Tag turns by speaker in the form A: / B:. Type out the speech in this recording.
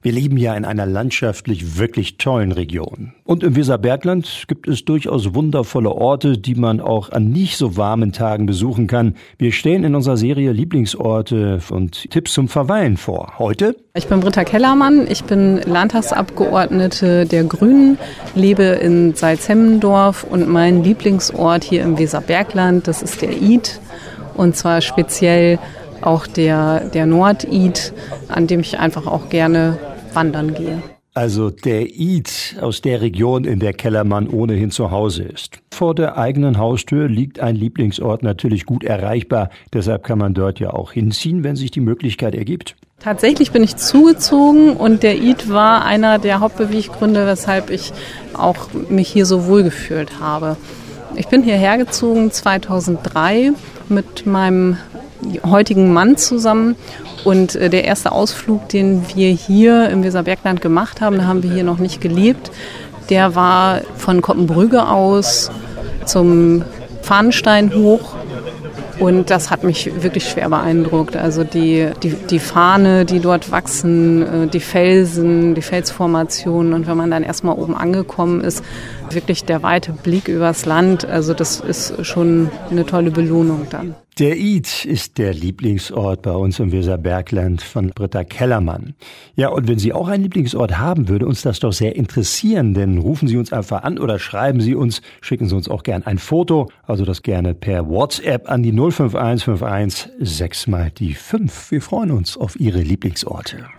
A: Wir leben ja in einer landschaftlich wirklich tollen Region. Und im Weserbergland gibt es durchaus wundervolle Orte, die man auch an nicht so warmen Tagen besuchen kann. Wir stellen in unserer Serie Lieblingsorte und Tipps zum Verweilen vor. Heute?
B: Ich bin Britta Kellermann. Ich bin Landtagsabgeordnete der Grünen, lebe in Salzhemmendorf und mein Lieblingsort hier im Weserbergland, das ist der Id. Und zwar speziell auch der, der Nord-Id, an dem ich einfach auch gerne wandern gehe.
A: Also der Id aus der Region, in der Kellermann ohnehin zu Hause ist. Vor der eigenen Haustür liegt ein Lieblingsort natürlich gut erreichbar. Deshalb kann man dort ja auch hinziehen, wenn sich die Möglichkeit ergibt.
B: Tatsächlich bin ich zugezogen und der Id war einer der Hauptbeweggründe, weshalb ich auch mich hier so wohl gefühlt habe. Ich bin hierher gezogen 2003 mit meinem heutigen Mann zusammen. Und äh, der erste Ausflug, den wir hier im Weserbergland gemacht haben, da haben wir hier noch nicht gelebt, der war von Koppenbrügge aus zum Fahnenstein hoch. Und das hat mich wirklich schwer beeindruckt. Also die, die, die Fahne, die dort wachsen, äh, die Felsen, die Felsformationen. Und wenn man dann erstmal oben angekommen ist, wirklich der weite Blick übers Land. Also das ist schon eine tolle Belohnung dann.
A: Der Id ist der Lieblingsort bei uns im Weserbergland von Britta Kellermann. Ja, und wenn Sie auch einen Lieblingsort haben, würde uns das doch sehr interessieren, denn rufen Sie uns einfach an oder schreiben Sie uns, schicken Sie uns auch gern ein Foto, also das gerne per WhatsApp an die 05151 6 mal die 5. Wir freuen uns auf Ihre Lieblingsorte.